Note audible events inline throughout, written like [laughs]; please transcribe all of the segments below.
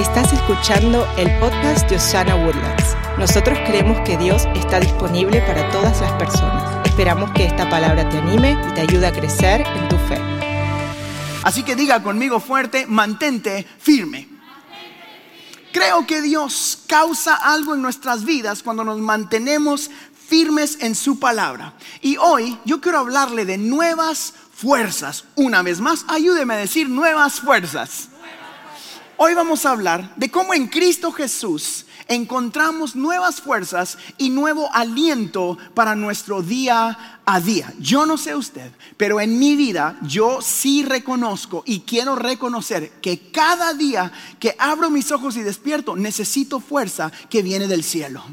Estás escuchando el podcast de Osana Woodlands. Nosotros creemos que Dios está disponible para todas las personas. Esperamos que esta palabra te anime y te ayude a crecer en tu fe. Así que diga conmigo fuerte, mantente firme. Creo que Dios causa algo en nuestras vidas cuando nos mantenemos firmes en su palabra. Y hoy yo quiero hablarle de nuevas fuerzas. Una vez más, ayúdeme a decir nuevas fuerzas. Hoy vamos a hablar de cómo en Cristo Jesús encontramos nuevas fuerzas y nuevo aliento para nuestro día a día. Yo no sé usted, pero en mi vida yo sí reconozco y quiero reconocer que cada día que abro mis ojos y despierto necesito fuerza que viene del cielo.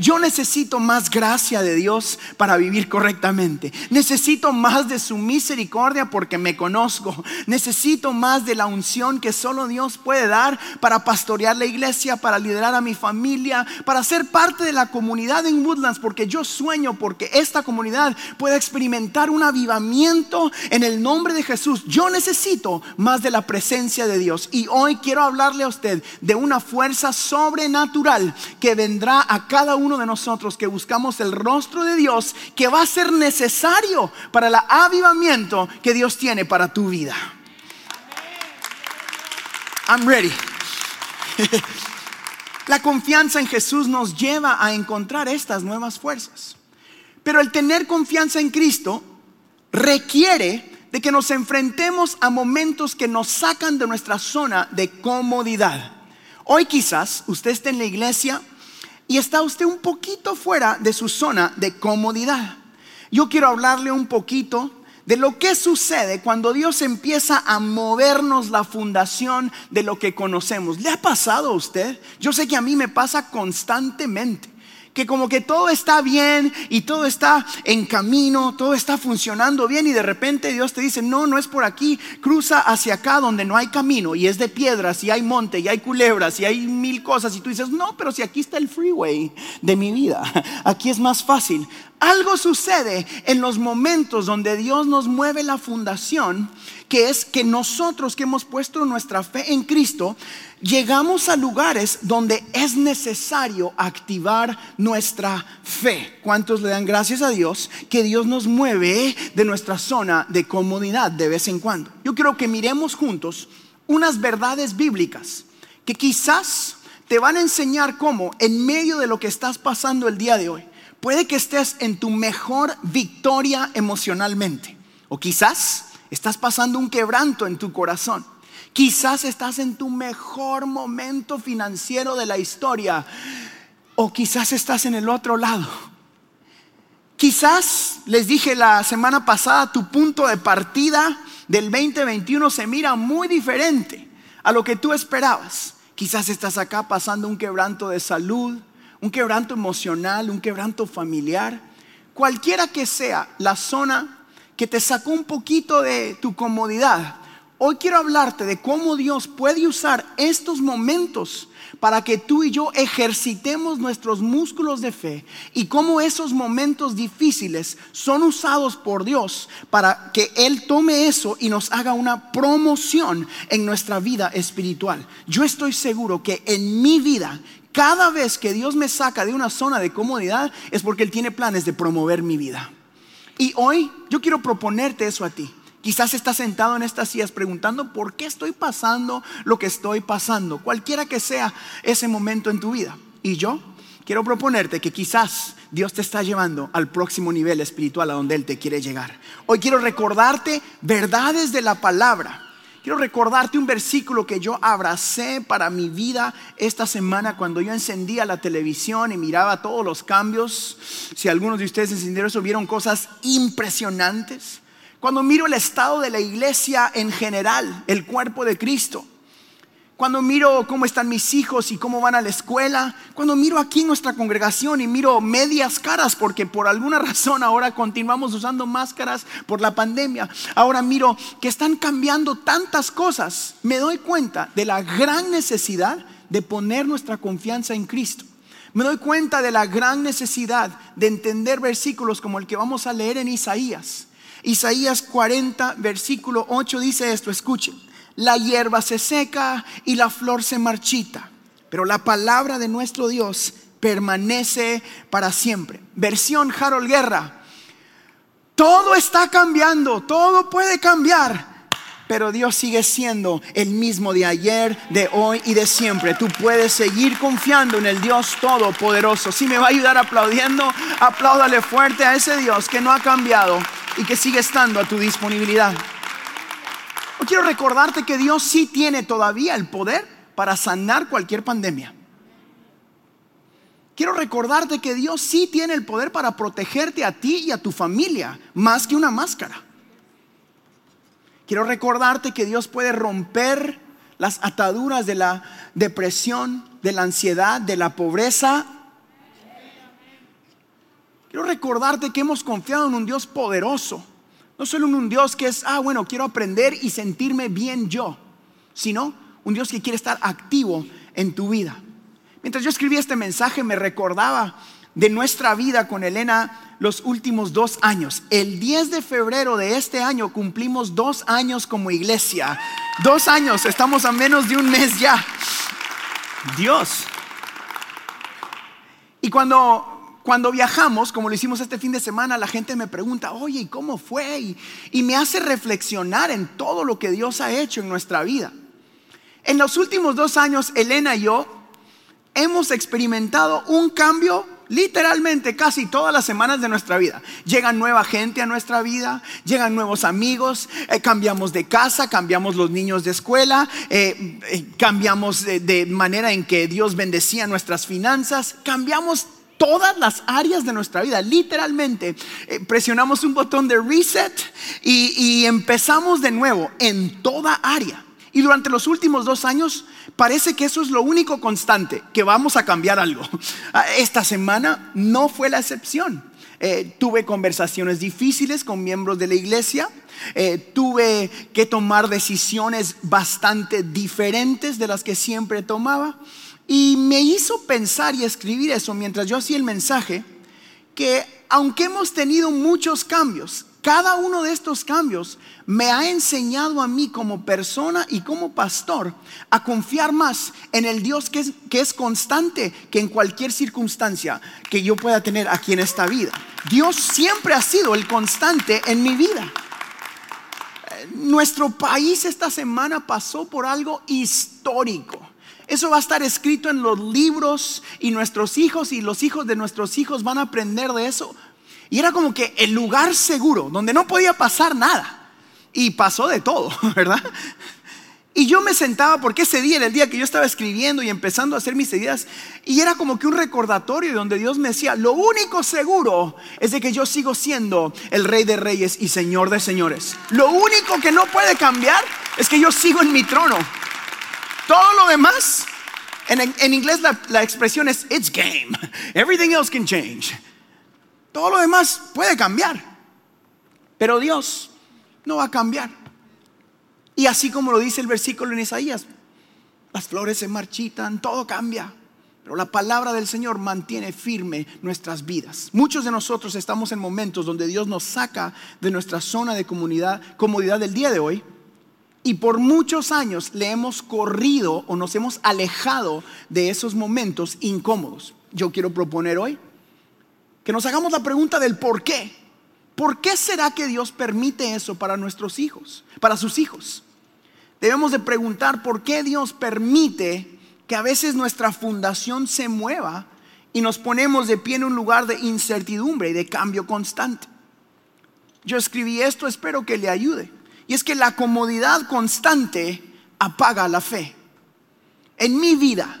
Yo necesito más gracia de Dios para vivir correctamente. Necesito más de su misericordia porque me conozco. Necesito más de la unción que solo Dios puede dar para pastorear la iglesia, para liderar a mi familia, para ser parte de la comunidad en Woodlands, porque yo sueño porque esta comunidad pueda experimentar un avivamiento en el nombre de Jesús. Yo necesito más de la presencia de Dios. Y hoy quiero hablarle a usted de una fuerza sobrenatural que vendrá a cada uno de nosotros que buscamos el rostro de Dios que va a ser necesario para el avivamiento que Dios tiene para tu vida. I'm ready. [laughs] La confianza en Jesús nos lleva a encontrar estas nuevas fuerzas. Pero el tener confianza en Cristo requiere de que nos enfrentemos a momentos que nos sacan de nuestra zona de comodidad. Hoy quizás usted esté en la iglesia y está usted un poquito fuera de su zona de comodidad. Yo quiero hablarle un poquito de lo que sucede cuando Dios empieza a movernos la fundación de lo que conocemos. ¿Le ha pasado a usted? Yo sé que a mí me pasa constantemente que como que todo está bien y todo está en camino, todo está funcionando bien y de repente Dios te dice, no, no es por aquí, cruza hacia acá donde no hay camino y es de piedras y hay monte y hay culebras y hay mil cosas y tú dices, no, pero si aquí está el freeway de mi vida, [laughs] aquí es más fácil. Algo sucede en los momentos donde Dios nos mueve la fundación, que es que nosotros que hemos puesto nuestra fe en Cristo, llegamos a lugares donde es necesario activar nuestra fe. ¿Cuántos le dan gracias a Dios que Dios nos mueve de nuestra zona de comodidad de vez en cuando? Yo quiero que miremos juntos unas verdades bíblicas que quizás te van a enseñar cómo en medio de lo que estás pasando el día de hoy, Puede que estés en tu mejor victoria emocionalmente. O quizás estás pasando un quebranto en tu corazón. Quizás estás en tu mejor momento financiero de la historia. O quizás estás en el otro lado. Quizás, les dije la semana pasada, tu punto de partida del 2021 se mira muy diferente a lo que tú esperabas. Quizás estás acá pasando un quebranto de salud, un quebranto emocional, un quebranto familiar, cualquiera que sea la zona que te sacó un poquito de tu comodidad, hoy quiero hablarte de cómo Dios puede usar estos momentos para que tú y yo ejercitemos nuestros músculos de fe y cómo esos momentos difíciles son usados por Dios para que Él tome eso y nos haga una promoción en nuestra vida espiritual. Yo estoy seguro que en mi vida cada vez que Dios me saca de una zona de comodidad es porque Él tiene planes de promover mi vida. Y hoy yo quiero proponerte eso a ti. Quizás estás sentado en estas sillas preguntando por qué estoy pasando lo que estoy pasando, cualquiera que sea ese momento en tu vida. Y yo quiero proponerte que quizás Dios te está llevando al próximo nivel espiritual a donde Él te quiere llegar. Hoy quiero recordarte verdades de la palabra Quiero recordarte un versículo que yo abracé para mi vida esta semana cuando yo encendía la televisión y miraba todos los cambios. Si algunos de ustedes encendieron eso, vieron cosas impresionantes. Cuando miro el estado de la iglesia en general, el cuerpo de Cristo, cuando miro cómo están mis hijos y cómo van a la escuela, cuando miro aquí nuestra congregación y miro medias caras, porque por alguna razón ahora continuamos usando máscaras por la pandemia, ahora miro que están cambiando tantas cosas, me doy cuenta de la gran necesidad de poner nuestra confianza en Cristo. Me doy cuenta de la gran necesidad de entender versículos como el que vamos a leer en Isaías. Isaías 40, versículo 8 dice esto, escuchen. La hierba se seca y la flor se marchita, pero la palabra de nuestro Dios permanece para siempre. Versión Harold Guerra. Todo está cambiando, todo puede cambiar, pero Dios sigue siendo el mismo de ayer, de hoy y de siempre. Tú puedes seguir confiando en el Dios Todopoderoso. Si me va a ayudar aplaudiendo, apláudale fuerte a ese Dios que no ha cambiado y que sigue estando a tu disponibilidad. Quiero recordarte que Dios sí tiene todavía el poder para sanar cualquier pandemia. Quiero recordarte que Dios sí tiene el poder para protegerte a ti y a tu familia, más que una máscara. Quiero recordarte que Dios puede romper las ataduras de la depresión, de la ansiedad, de la pobreza. Quiero recordarte que hemos confiado en un Dios poderoso. No solo un Dios que es, ah, bueno, quiero aprender y sentirme bien yo, sino un Dios que quiere estar activo en tu vida. Mientras yo escribía este mensaje me recordaba de nuestra vida con Elena los últimos dos años. El 10 de febrero de este año cumplimos dos años como iglesia. Dos años, estamos a menos de un mes ya. Dios. Y cuando, cuando viajamos, como lo hicimos este fin de semana, la gente me pregunta, oye, ¿y cómo fue? Y, me hace reflexionar en todo lo que Dios ha hecho en nuestra vida. En los últimos dos años, Elena y yo hemos experimentado un cambio literalmente casi todas las semanas de nuestra vida. Llega nueva gente a nuestra vida, llegan nuevos amigos, eh, cambiamos de casa, cambiamos los niños de escuela, eh, eh, cambiamos de, manera en que Dios bendecía nuestras finanzas, cambiamos todas las áreas de nuestra vida, literalmente. presionamos un botón de reset y empezamos de nuevo en toda área. Y durante los últimos dos años parece que eso es lo único constante, que vamos a cambiar algo. [laughs] Ah, esta semana no fue la excepción. Eh, tuve conversaciones difíciles con miembros de la iglesia, eh, tuve que tomar decisiones bastante diferentes de las que siempre tomaba y me hizo pensar y escribir eso mientras yo hacía el mensaje, que aunque hemos tenido muchos cambios, cada uno de estos cambios me ha enseñado a mí como persona y como pastor a confiar más en el Dios que es, que es, constante que en cualquier circunstancia que yo pueda tener aquí en esta vida. Dios siempre ha sido el constante en mi vida. Nuestro país esta semana pasó por algo histórico. Eso va a estar escrito en los libros y nuestros hijos y los hijos de nuestros hijos van a aprender de eso y era como que el lugar seguro, donde no podía pasar nada. Y pasó de todo, [laughs] ¿verdad? Y yo me sentaba porque ese día era el día que yo estaba escribiendo y empezando a hacer mis ideas. Y era como que un recordatorio donde Dios me decía, lo único seguro es de que yo sigo siendo el rey de reyes y señor de señores. Lo único que no puede cambiar es que yo sigo en mi trono. Todo lo demás, en, inglés la, la expresión es, it's game. Everything else can change. Todo lo demás puede cambiar, pero Dios no va a cambiar. Y así como lo dice el versículo en Isaías, las flores se marchitan, todo cambia. Pero la palabra del Señor mantiene firme nuestras vidas. Muchos de nosotros estamos en momentos donde Dios nos saca de nuestra zona de comunidad, comodidad del día de hoy. Y por muchos años le hemos corrido o nos hemos alejado de esos momentos incómodos. Yo quiero proponer hoy que nos hagamos la pregunta del por qué. ¿Por qué será que Dios permite eso para nuestros hijos, para sus hijos? Debemos de preguntar por qué Dios permite que a veces nuestra fundación se mueva y nos ponemos de pie en un lugar de incertidumbre y de cambio constante. Yo escribí esto, espero que le ayude. Y es que la comodidad constante apaga la fe. En mi vida,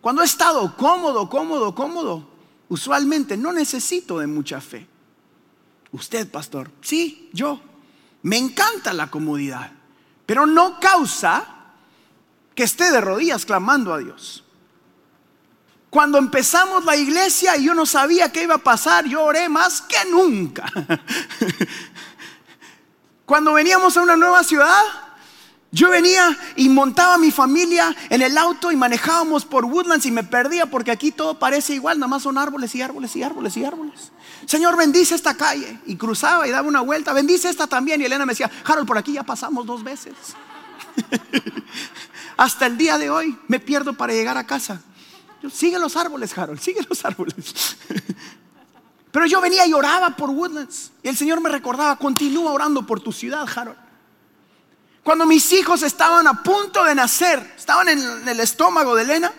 cuando he estado cómodo, cómodo, cómodo, usualmente no necesito de mucha fe. Usted, pastor, sí, yo. Me encanta la comodidad, pero no causa que esté de rodillas clamando a Dios. Cuando empezamos la iglesia y yo no sabía qué iba a pasar, yo oré más que nunca. [laughs] Cuando veníamos a una nueva ciudad, yo venía y montaba a mi familia en el auto y manejábamos por Woodlands y me perdía porque aquí todo parece igual, nada más son árboles y árboles y árboles y árboles. Señor, bendice esta calle. Y cruzaba y daba una vuelta, bendice esta también. Y Elena me decía, Harold, por aquí ya pasamos dos veces. [laughs] Hasta el día de hoy me pierdo para llegar a casa. sigue los árboles, Harold, sigue los árboles. [laughs] Pero yo venía y oraba por Woodlands. Y el Señor me recordaba, continúa orando por tu ciudad, Harold. Cuando mis hijos estaban a punto de nacer, estaban en el estómago de Elena,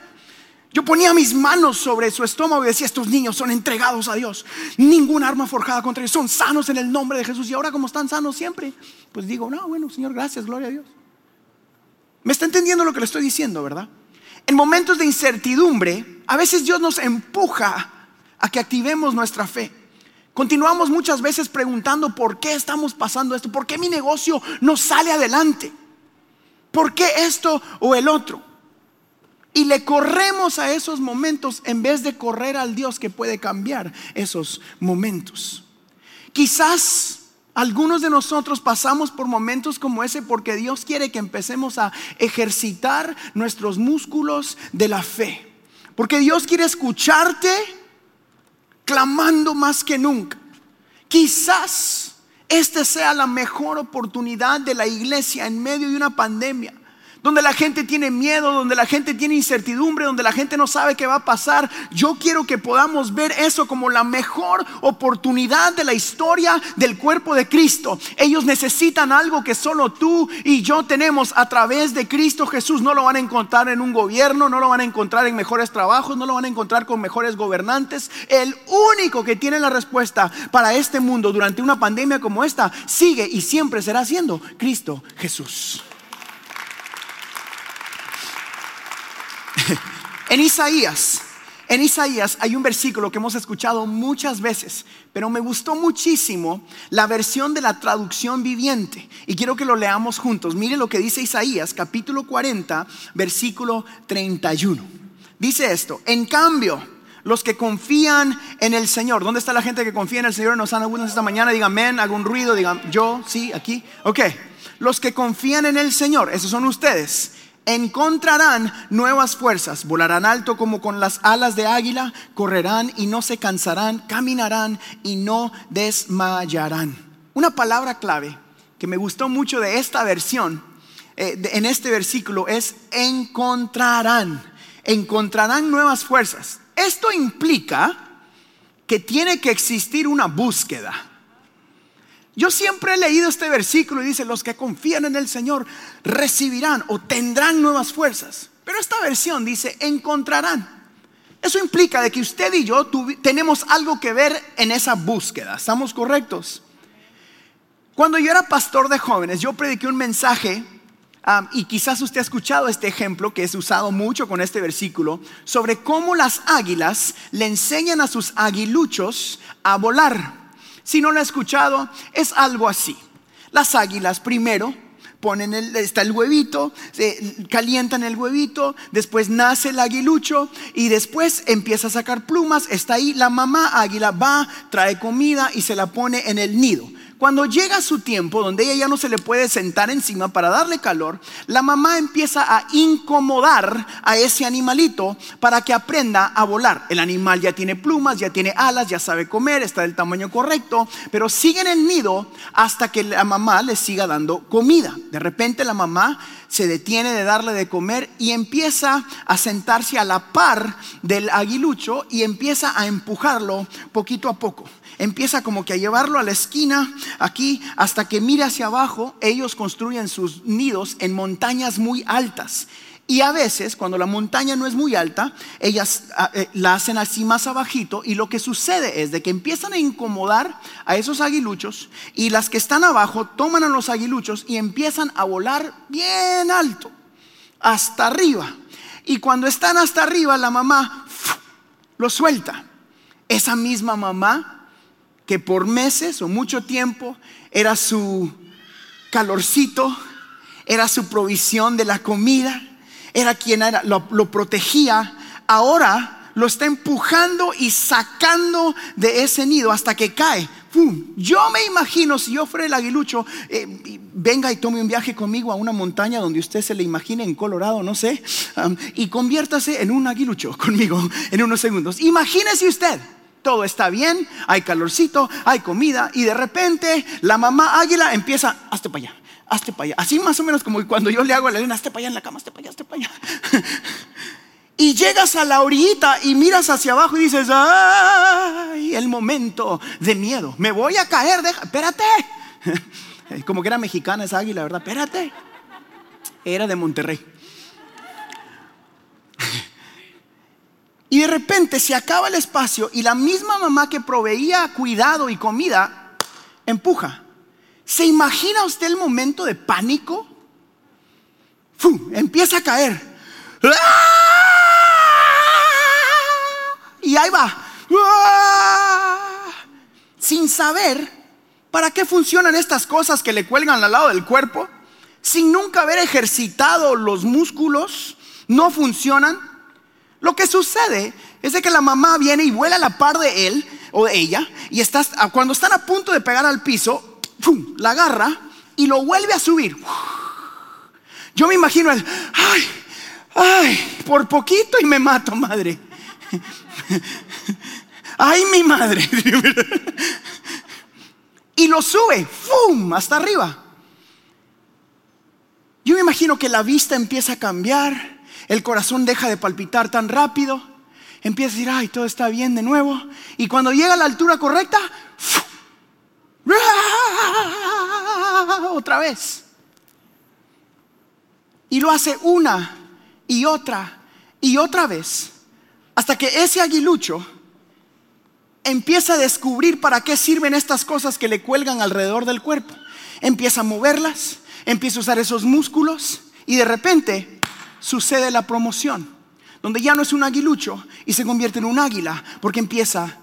yo ponía mis manos sobre su estómago y decía, estos niños son entregados a Dios. Ninguna arma forjada contra ellos. Son sanos en el nombre de Jesús. Y ahora como están sanos siempre, pues digo, no, bueno, Señor, gracias, gloria a Dios. Me está entendiendo lo que le estoy diciendo, ¿verdad? En momentos de incertidumbre, a veces Dios nos empuja a que activemos nuestra fe. Continuamos muchas veces preguntando por qué estamos pasando esto, por qué mi negocio no sale adelante, por qué esto o el otro. Y le corremos a esos momentos en vez de correr al Dios que puede cambiar esos momentos. Quizás algunos de nosotros pasamos por momentos como ese porque Dios quiere que empecemos a ejercitar nuestros músculos de la fe. Porque Dios quiere escucharte clamando más que nunca. Quizás esta sea la mejor oportunidad de la iglesia en medio de una pandemia donde la gente tiene miedo, donde la gente tiene incertidumbre, donde la gente no sabe qué va a pasar. Yo quiero que podamos ver eso como la mejor oportunidad de la historia del cuerpo de Cristo. Ellos necesitan algo que solo tú y yo tenemos a través de Cristo Jesús. No lo van a encontrar en un gobierno, no lo van a encontrar en mejores trabajos, no lo van a encontrar con mejores gobernantes. El único que tiene la respuesta para este mundo durante una pandemia como esta sigue y siempre será siendo Cristo Jesús. En Isaías, en Isaías hay un versículo que hemos escuchado muchas veces, pero me gustó muchísimo la versión de la traducción viviente y quiero que lo leamos juntos. Mire lo que dice Isaías, capítulo 40, versículo 31. Dice esto, en cambio, los que confían en el Señor. ¿Dónde está la gente que confía en el Señor? Nos han algunos esta mañana. Digan amén, algún ruido, digan yo, sí, aquí. Ok, los que confían en el Señor, esos son ustedes encontrarán nuevas fuerzas, volarán alto como con las alas de águila, correrán y no se cansarán, caminarán y no desmayarán. Una palabra clave que me gustó mucho de esta versión, eh, en este versículo, es encontrarán, encontrarán nuevas fuerzas. Esto implica que tiene que existir una búsqueda. Yo siempre he leído este versículo y dice, los que confían en el Señor recibirán o tendrán nuevas fuerzas. Pero esta versión dice, encontrarán. Eso implica de que usted y yo tenemos algo que ver en esa búsqueda. ¿Estamos correctos? Cuando yo era pastor de jóvenes, yo prediqué un mensaje y quizás usted ha escuchado este ejemplo que es usado mucho con este versículo sobre cómo las águilas le enseñan a sus aguiluchos a volar. Si no lo ha escuchado, es algo así. Las águilas primero ponen el, está el huevito, calientan el huevito, después nace el aguilucho y después empieza a sacar plumas, está ahí la mamá águila va, trae comida y se la pone en el nido. Cuando llega su tiempo donde ella ya no se le puede sentar encima para darle calor, la mamá empieza a incomodar a ese animalito para que aprenda a volar. El animal ya tiene plumas, ya tiene alas, ya sabe comer, está del tamaño correcto, pero sigue en el nido hasta que la mamá le siga dando comida. De repente la mamá se detiene de darle de comer y empieza a sentarse a la par del aguilucho y empieza a empujarlo poquito a poco empieza como que a llevarlo a la esquina, aquí, hasta que mire hacia abajo, ellos construyen sus nidos en montañas muy altas. Y a veces, cuando la montaña no es muy alta, ellas ah, eh, la hacen así más abajito y lo que sucede es de que empiezan a incomodar a esos aguiluchos y las que están abajo toman a los aguiluchos y empiezan a volar bien alto, hasta arriba. Y cuando están hasta arriba, la mamá lo suelta. Esa misma mamá que por meses o mucho tiempo era su calorcito, era su provisión de la comida, era quien lo, protegía, ahora lo está empujando y sacando de ese nido hasta que cae. Yo me imagino si yo fuera el aguilucho, eh, venga y tome un viaje conmigo a una montaña donde usted se le imagine en Colorado, no sé, y conviértase en un aguilucho [laughs] conmigo en unos segundos. Imagínese usted todo está bien, hay calorcito, hay comida y de repente la mamá águila empieza, hasta para allá, hazte para allá. Así más o menos como cuando yo le hago a la Elena, hazte para allá en la cama, hazte para allá, hazte para allá. [laughs] y llegas a la orillita y miras hacia abajo y dices, ay, el momento de miedo, me voy a caer, deja, espérate. [laughs] Como que era mexicana esa águila, ¿verdad? Espérate. Era de Monterrey. Y de repente se acaba el espacio y la misma mamá que proveía cuidado y comida empuja. ¿Se imagina usted el momento de pánico? Empieza a caer. Y ahí va. Sin saber para qué funcionan estas cosas que le cuelgan al lado del cuerpo, sin nunca haber ejercitado los músculos, no funcionan. Lo que sucede es de que la mamá viene y vuela a la par de él o de ella y estás, cuando están a punto de pegar al piso, la agarra y lo vuelve a subir. Yo me imagino el, ay, ay, por poquito y me mato, madre. [laughs] Ay, mi madre. [laughs] Y lo sube, ¡fum! hasta arriba. Yo me imagino que la vista empieza a cambiar, el corazón deja de palpitar tan rápido, empieza a decir, ay, todo está bien de nuevo. Y cuando llega a la altura correcta, otra vez. Y lo hace una y otra y otra vez, hasta que ese aguilucho empieza a descubrir para qué sirven estas cosas que le cuelgan alrededor del cuerpo. Empieza a moverlas, empieza a usar esos músculos y de repente sucede la promoción, donde ya no es un aguilucho y se convierte en un águila porque empieza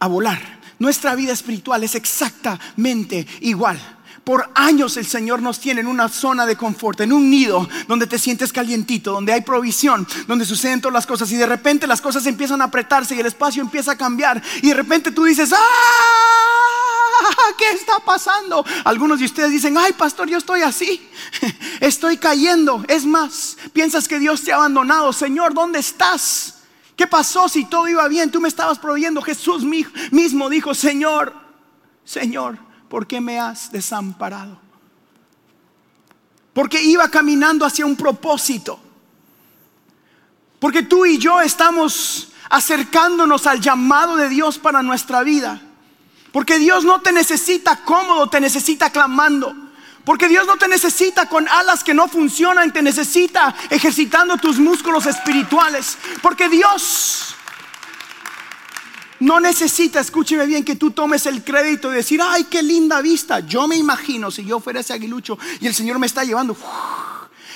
a volar. Nuestra vida espiritual es exactamente igual. Por años el Señor nos tiene en una zona de confort, en un nido donde te sientes calientito, donde hay provisión, donde suceden todas las cosas y de repente las cosas empiezan a apretarse y el espacio empieza a cambiar y de repente tú dices, ¡ah! [laughs] ¿Qué está pasando? Algunos de ustedes dicen, ay pastor, yo estoy así, [laughs] estoy cayendo. Es más, piensas que Dios te ha abandonado. Señor, ¿dónde estás? ¿Qué pasó si todo iba bien? Tú me estabas proveyendo. Jesús mismo dijo, Señor, Señor, ¿por qué me has desamparado? Porque iba caminando hacia un propósito. Porque tú y yo estamos acercándonos al llamado de Dios para nuestra vida. Porque Dios no te necesita cómodo, te necesita clamando. Porque Dios no te necesita con alas que no funcionan, te necesita ejercitando tus músculos espirituales. Porque Dios no necesita, escúcheme bien, que tú tomes el crédito y decir, ay, qué linda vista. Yo me imagino si yo fuera ese aguilucho y el Señor me está llevando.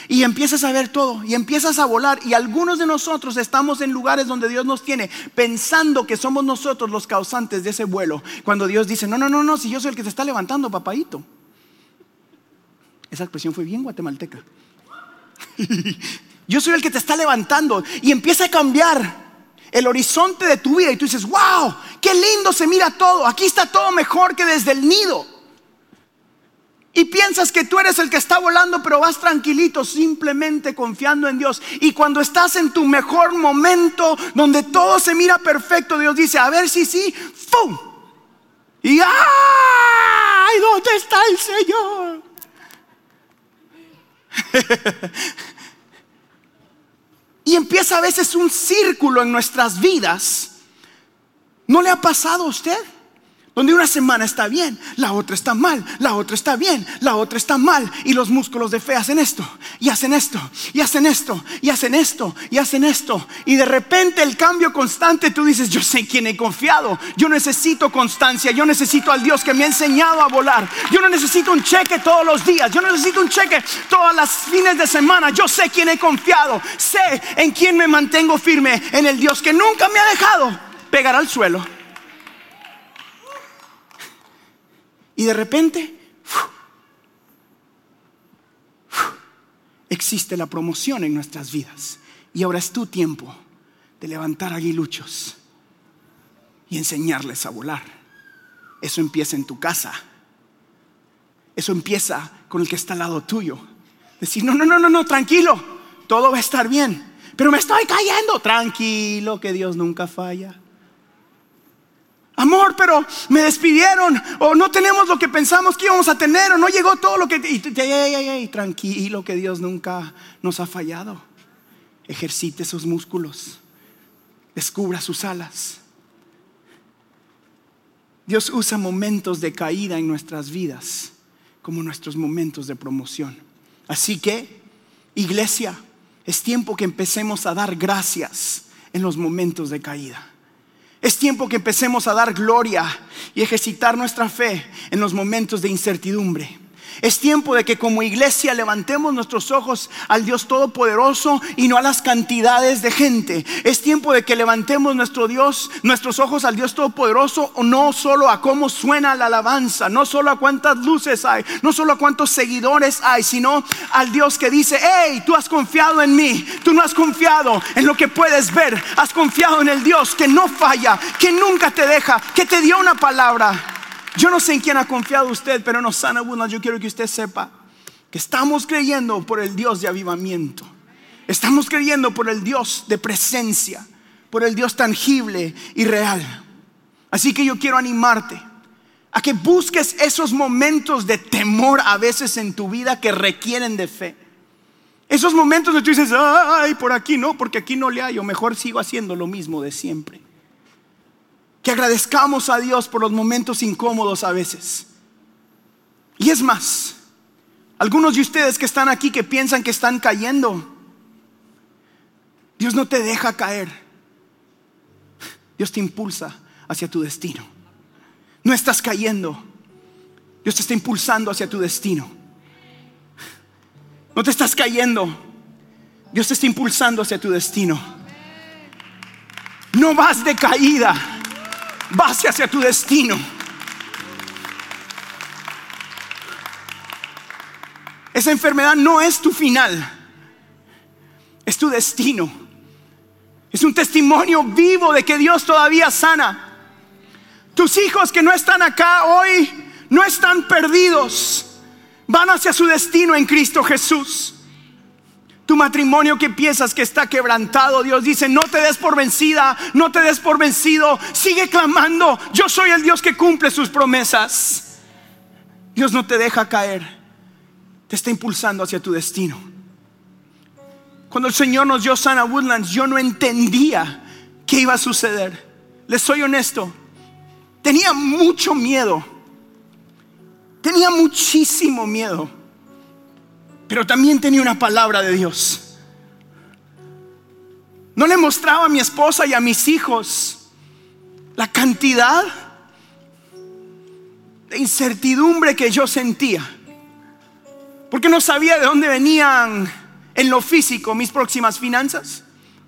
Y empiezas a ver todo y empiezas a volar. Y algunos de nosotros estamos en lugares donde Dios nos tiene pensando que somos nosotros los causantes de ese vuelo. Cuando Dios dice, no, no, no, no, si yo soy el que te está levantando, papadito. Esa expresión fue bien guatemalteca. [laughs] yo soy el que te está levantando y empieza a cambiar el horizonte de tu vida y tú dices, wow, qué lindo se mira todo, aquí está todo mejor que desde el nido. Y piensas que tú eres el que está volando, pero vas tranquilito, simplemente confiando en Dios. Y cuando estás en tu mejor momento, donde todo se mira perfecto, Dios dice, a ver si sí, ¡fum! Y ¡ay! ¿Dónde está el Señor? [laughs] Y empieza a veces un círculo en nuestras vidas. ¿No le ha pasado a usted? Donde una semana está bien, la otra está mal, la otra está bien, la otra está mal. Y los músculos de fe hacen esto, y hacen esto, y hacen esto, y hacen esto, y hacen esto. Y de repente el cambio constante, tú dices, yo sé quién he confiado. Yo necesito constancia, yo necesito al Dios que me ha enseñado a volar. Yo no necesito un cheque todos los días, yo no necesito un cheque todas las fines de semana. Yo sé quién he confiado, sé en quién me mantengo firme, en el Dios que nunca me ha dejado pegar al suelo Y de repente, existe la promoción en nuestras vidas. Y ahora es tu tiempo de levantar aguiluchos y enseñarles a volar. Eso empieza en tu casa. Eso empieza con el que está al lado tuyo. Decir, no, no, no, no, no, tranquilo, todo va a estar bien. Pero me estoy cayendo. Tranquilo, que Dios nunca falla. Amor, pero me despidieron o no tenemos lo que pensamos que íbamos a tener o no llegó todo lo que... Y, tranquilo que Dios nunca nos ha fallado. Ejercite sus músculos. Descubra sus alas. Dios usa momentos de caída en nuestras vidas como nuestros momentos de promoción. Así que, iglesia, es tiempo que empecemos a dar gracias en los momentos de caída. Es tiempo que empecemos a dar gloria y ejercitar nuestra fe en los momentos de incertidumbre. Es tiempo de que como iglesia levantemos nuestros ojos al Dios Todopoderoso y no a las cantidades de gente. Es tiempo de que levantemos nuestro Dios, nuestros ojos al Dios Todopoderoso, no solo a cómo suena la alabanza, no solo a cuántas luces hay, no solo a cuántos seguidores hay, sino al Dios que dice, hey, tú has confiado en mí, tú no has confiado en lo que puedes ver, has confiado en el Dios que no falla, que nunca te deja, que te dio una palabra. Yo no sé en quién ha confiado usted, pero no sana una. Yo quiero que usted sepa que estamos creyendo por el Dios de avivamiento. Estamos creyendo por el Dios de presencia, por el Dios tangible y real. Así que yo quiero animarte a que busques esos momentos de temor a veces en tu vida que requieren de fe. Esos momentos donde tú dices, ay, por aquí no, porque aquí no le hay, o mejor sigo haciendo lo mismo de siempre que agradezcamos a Dios por los momentos incómodos a veces. Y es más, algunos de ustedes que están aquí que piensan que están cayendo, Dios no te deja caer. Dios te impulsa hacia tu destino. No estás cayendo. Dios te está impulsando hacia tu destino. No te estás cayendo. Dios te está impulsando hacia tu destino. No vas de caída vas hacia tu destino. Esa enfermedad no es tu final, es tu destino. Es un testimonio vivo de que Dios todavía sana. Tus hijos que no están acá hoy no están perdidos, van hacia su destino en Cristo Jesús. Matrimonio que piensas que está quebrantado, Dios dice, no te des por vencida, no te des por vencido, sigue clamando, yo soy el Dios que cumple sus promesas. Dios no te deja caer, te está impulsando hacia tu destino. Cuando el Señor nos dio Sana Woodlands, yo no entendía qué iba a suceder. Les soy honesto, tenía mucho miedo, tenía muchísimo miedo pero también tenía una palabra de Dios. No le mostraba a mi esposa y a mis hijos la cantidad de incertidumbre que yo sentía. Porque no sabía de dónde venían en lo físico mis próximas finanzas.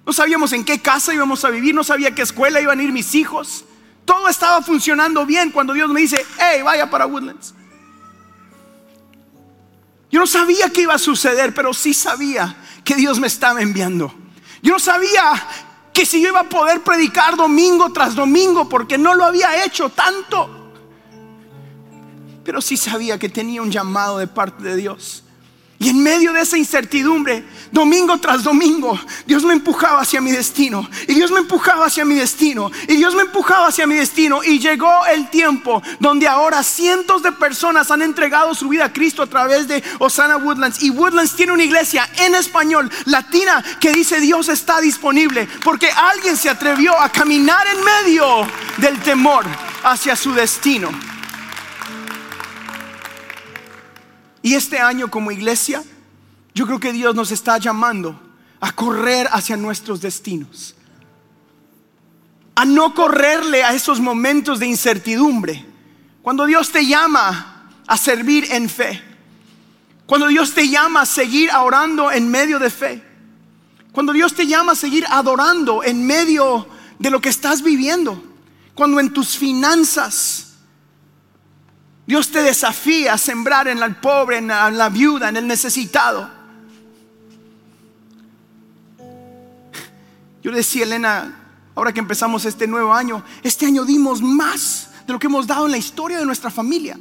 No sabíamos en qué casa íbamos a vivir, no sabía qué escuela iban a ir mis hijos. Todo estaba funcionando bien cuando Dios me dice, hey, vaya para Woodlands. Yo no sabía qué iba a suceder, pero sí sabía que Dios me estaba enviando. Yo no sabía que si yo iba a poder predicar domingo tras domingo porque no lo había hecho tanto. Pero sí sabía que tenía un llamado de parte de Dios. Y en medio de esa incertidumbre, domingo tras domingo, Dios me empujaba hacia mi destino. Y Dios me empujaba hacia mi destino. Y Dios me empujaba hacia mi destino. Y llegó el tiempo donde ahora cientos de personas han entregado su vida a Cristo a través de Osana Woodlands. Y Woodlands tiene una iglesia en español, latina, que dice Dios está disponible. Porque alguien se atrevió a caminar en medio del temor hacia su destino. Y este año como iglesia, yo creo que Dios nos está llamando a correr hacia nuestros destinos. A no correrle a esos momentos de incertidumbre. Cuando Dios te llama a servir en fe. Cuando Dios te llama a seguir orando en medio de fe. Cuando Dios te llama a seguir adorando en medio de lo que estás viviendo. Cuando en tus finanzas Dios te desafía a sembrar en el pobre, en la, viuda, en el necesitado. Yo le decía, Elena, ahora que empezamos este nuevo año, este año dimos más de lo que hemos dado en la historia de nuestra familia.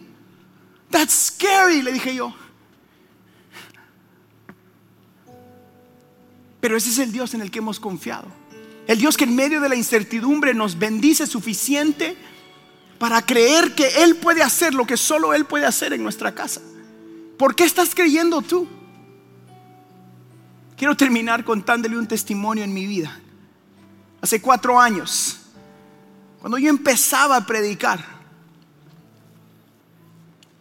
That's scary, le dije yo. Pero ese es el Dios en el que hemos confiado. El Dios que en medio de la incertidumbre nos bendice suficiente para creer que Él puede hacer lo que solo Él puede hacer en nuestra casa. ¿Por qué estás creyendo tú? Quiero terminar contándole un testimonio en mi vida. Hace cuatro años, cuando yo empezaba a predicar,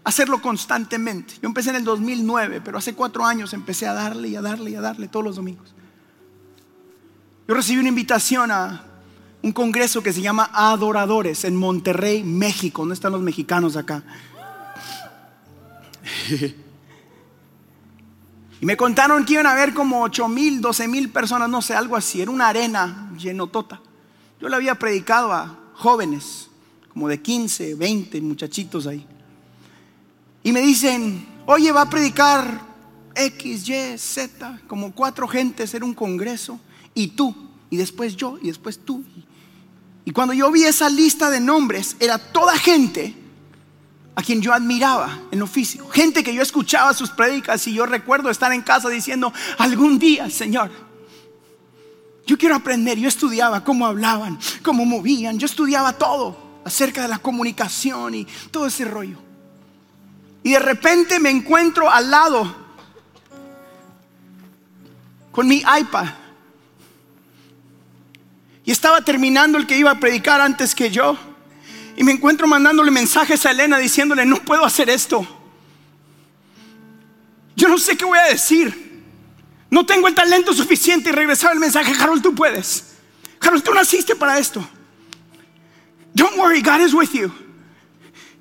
hacerlo constantemente. Yo empecé en el 2009, pero hace cuatro años empecé a darle y a darle y a darle todos los domingos. Yo recibí una invitación a un congreso que se llama Adoradores en Monterrey, México. ¿Dónde están los mexicanos acá? [laughs] Y me contaron que iban a haber como 8 mil, 12 mil personas, no sé, algo así. Era una arena llenotota. Yo le había predicado a jóvenes, como de 15, 20 muchachitos ahí. Y me dicen, oye, va a predicar X, Y, Z, como cuatro gentes, era un congreso, y tú, y después yo, y después tú. Y cuando yo vi esa lista de nombres, era toda gente a quien yo admiraba en lo físico. Gente que yo escuchaba sus prédicas y yo recuerdo estar en casa diciendo, algún día, Señor, yo quiero aprender. Yo estudiaba cómo hablaban, cómo movían, yo estudiaba todo acerca de la comunicación y todo ese rollo. Y de repente me encuentro al lado con mi iPad. Y estaba terminando el que iba a predicar antes que yo. Y me encuentro mandándole mensajes a Elena diciéndole, no puedo hacer esto. Yo no sé qué voy a decir. No tengo el talento suficiente y regresaba el mensaje, Harold, tú puedes. Harold, tú naciste para esto. Don't worry, God is with you.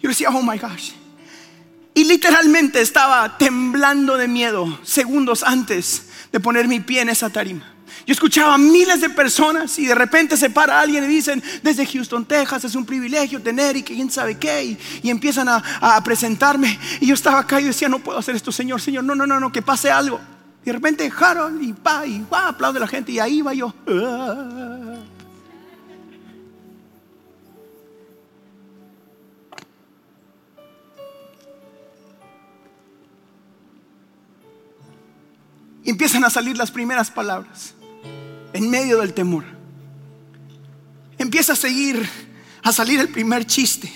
Yo decía, oh my gosh. Y literalmente estaba temblando de miedo segundos antes de poner mi pie en esa tarima. Yo escuchaba a miles de personas y de repente se para alguien y dicen, desde Houston, Texas, es un privilegio tener y que quién sabe qué, y, empiezan a, presentarme. Y yo estaba acá y decía, no puedo hacer esto, Señor, Señor, no, no, no, no, que pase algo. Y de repente, Harold, y pa, y va, aplaude la gente, y ahí va yo. Y empiezan a salir las primeras palabras en medio del temor. Empieza a seguir, a salir el primer chiste.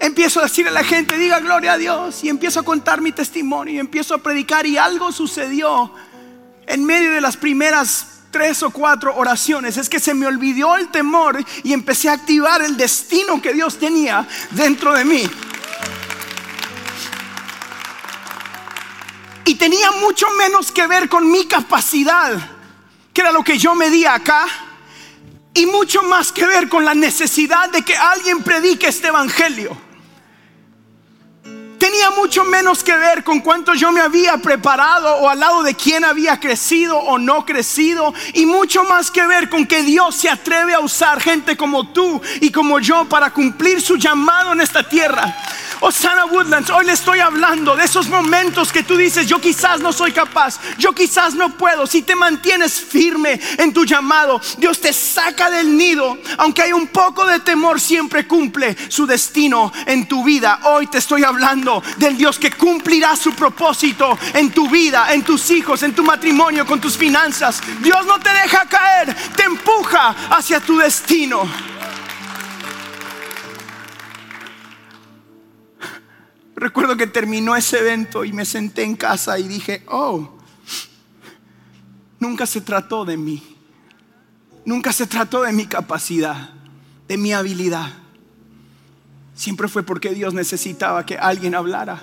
Empiezo a decirle a la gente, diga gloria a Dios. Y empiezo a contar mi testimonio y empiezo a predicar. Y algo sucedió en medio de las primeras tres o cuatro oraciones. Es que se me olvidó el temor y empecé a activar el destino que Dios tenía dentro de mí. Y tenía mucho menos que ver con mi capacidad, que era lo que yo medía acá, y mucho más que ver con la necesidad de que alguien predique este evangelio. Tenía mucho menos que ver con cuánto yo me había preparado o al lado de quién había crecido o no crecido. Y mucho más que ver con que Dios se atreve a usar gente como tú y como yo para cumplir su llamado en esta tierra. Osana Woodlands, hoy le estoy hablando de esos momentos que tú dices, yo quizás no soy capaz, yo quizás no puedo. Si te mantienes firme en tu llamado, Dios te saca del nido, aunque hay un poco de temor, siempre cumple su destino en tu vida. Hoy te estoy hablando del Dios que cumplirá su propósito en tu vida, en tus hijos, en tu matrimonio, con tus finanzas. Dios no te deja caer, te empuja hacia tu destino. Recuerdo que terminó ese evento y me senté en casa y dije, oh, nunca se trató de mí. Nunca se trató de mi capacidad, de mi habilidad. Siempre fue porque Dios necesitaba que alguien hablara.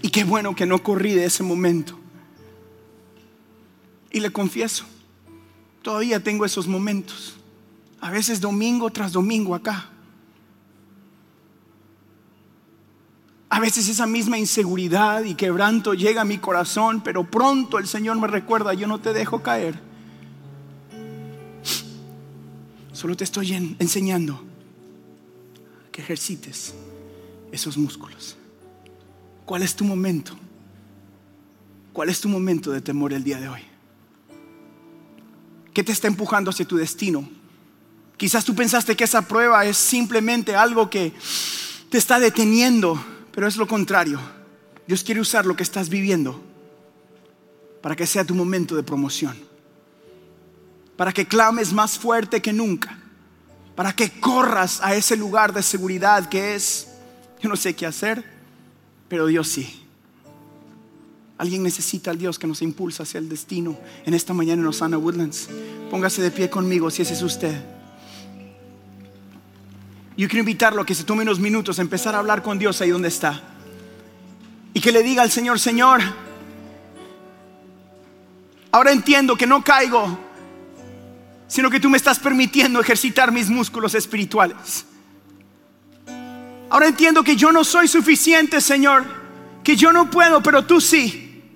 Y qué bueno que no corrí de ese momento. Y le confieso, todavía tengo esos momentos. A veces domingo tras domingo acá. A veces esa misma inseguridad y quebranto llega a mi corazón, pero pronto el Señor me recuerda, yo no te dejo caer. Solo te estoy enseñando que ejercites esos músculos. ¿Cuál es tu momento? ¿Cuál es tu momento de temor el día de hoy? ¿Qué te está empujando hacia tu destino? Quizás tú pensaste que esa prueba es simplemente algo que te está deteniendo pero es lo contrario. Dios quiere usar lo que estás viviendo para que sea tu momento de promoción. para que clames más fuerte que nunca, para que corras a ese lugar de seguridad que es, yo no sé qué hacer, pero Dios sí. Alguien necesita al Dios que nos impulsa hacia el destino en esta mañana en Osana Woodlands. Póngase de pie conmigo si ese es usted. Yo quiero invitarlo a que se tome unos minutos a empezar a hablar con Dios ahí donde está. Y que le diga al Señor, Señor, ahora entiendo que no caigo, sino que tú me estás permitiendo ejercitar mis músculos espirituales. Ahora entiendo que yo no soy suficiente, Señor, que yo no puedo, pero tú sí.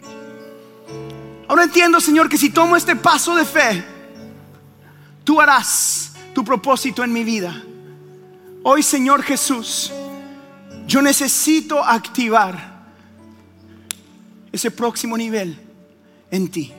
Ahora entiendo, Señor, que si tomo este paso de fe, tú harás tu propósito en mi vida. Hoy, Señor Jesús, yo necesito activar ese próximo nivel en ti.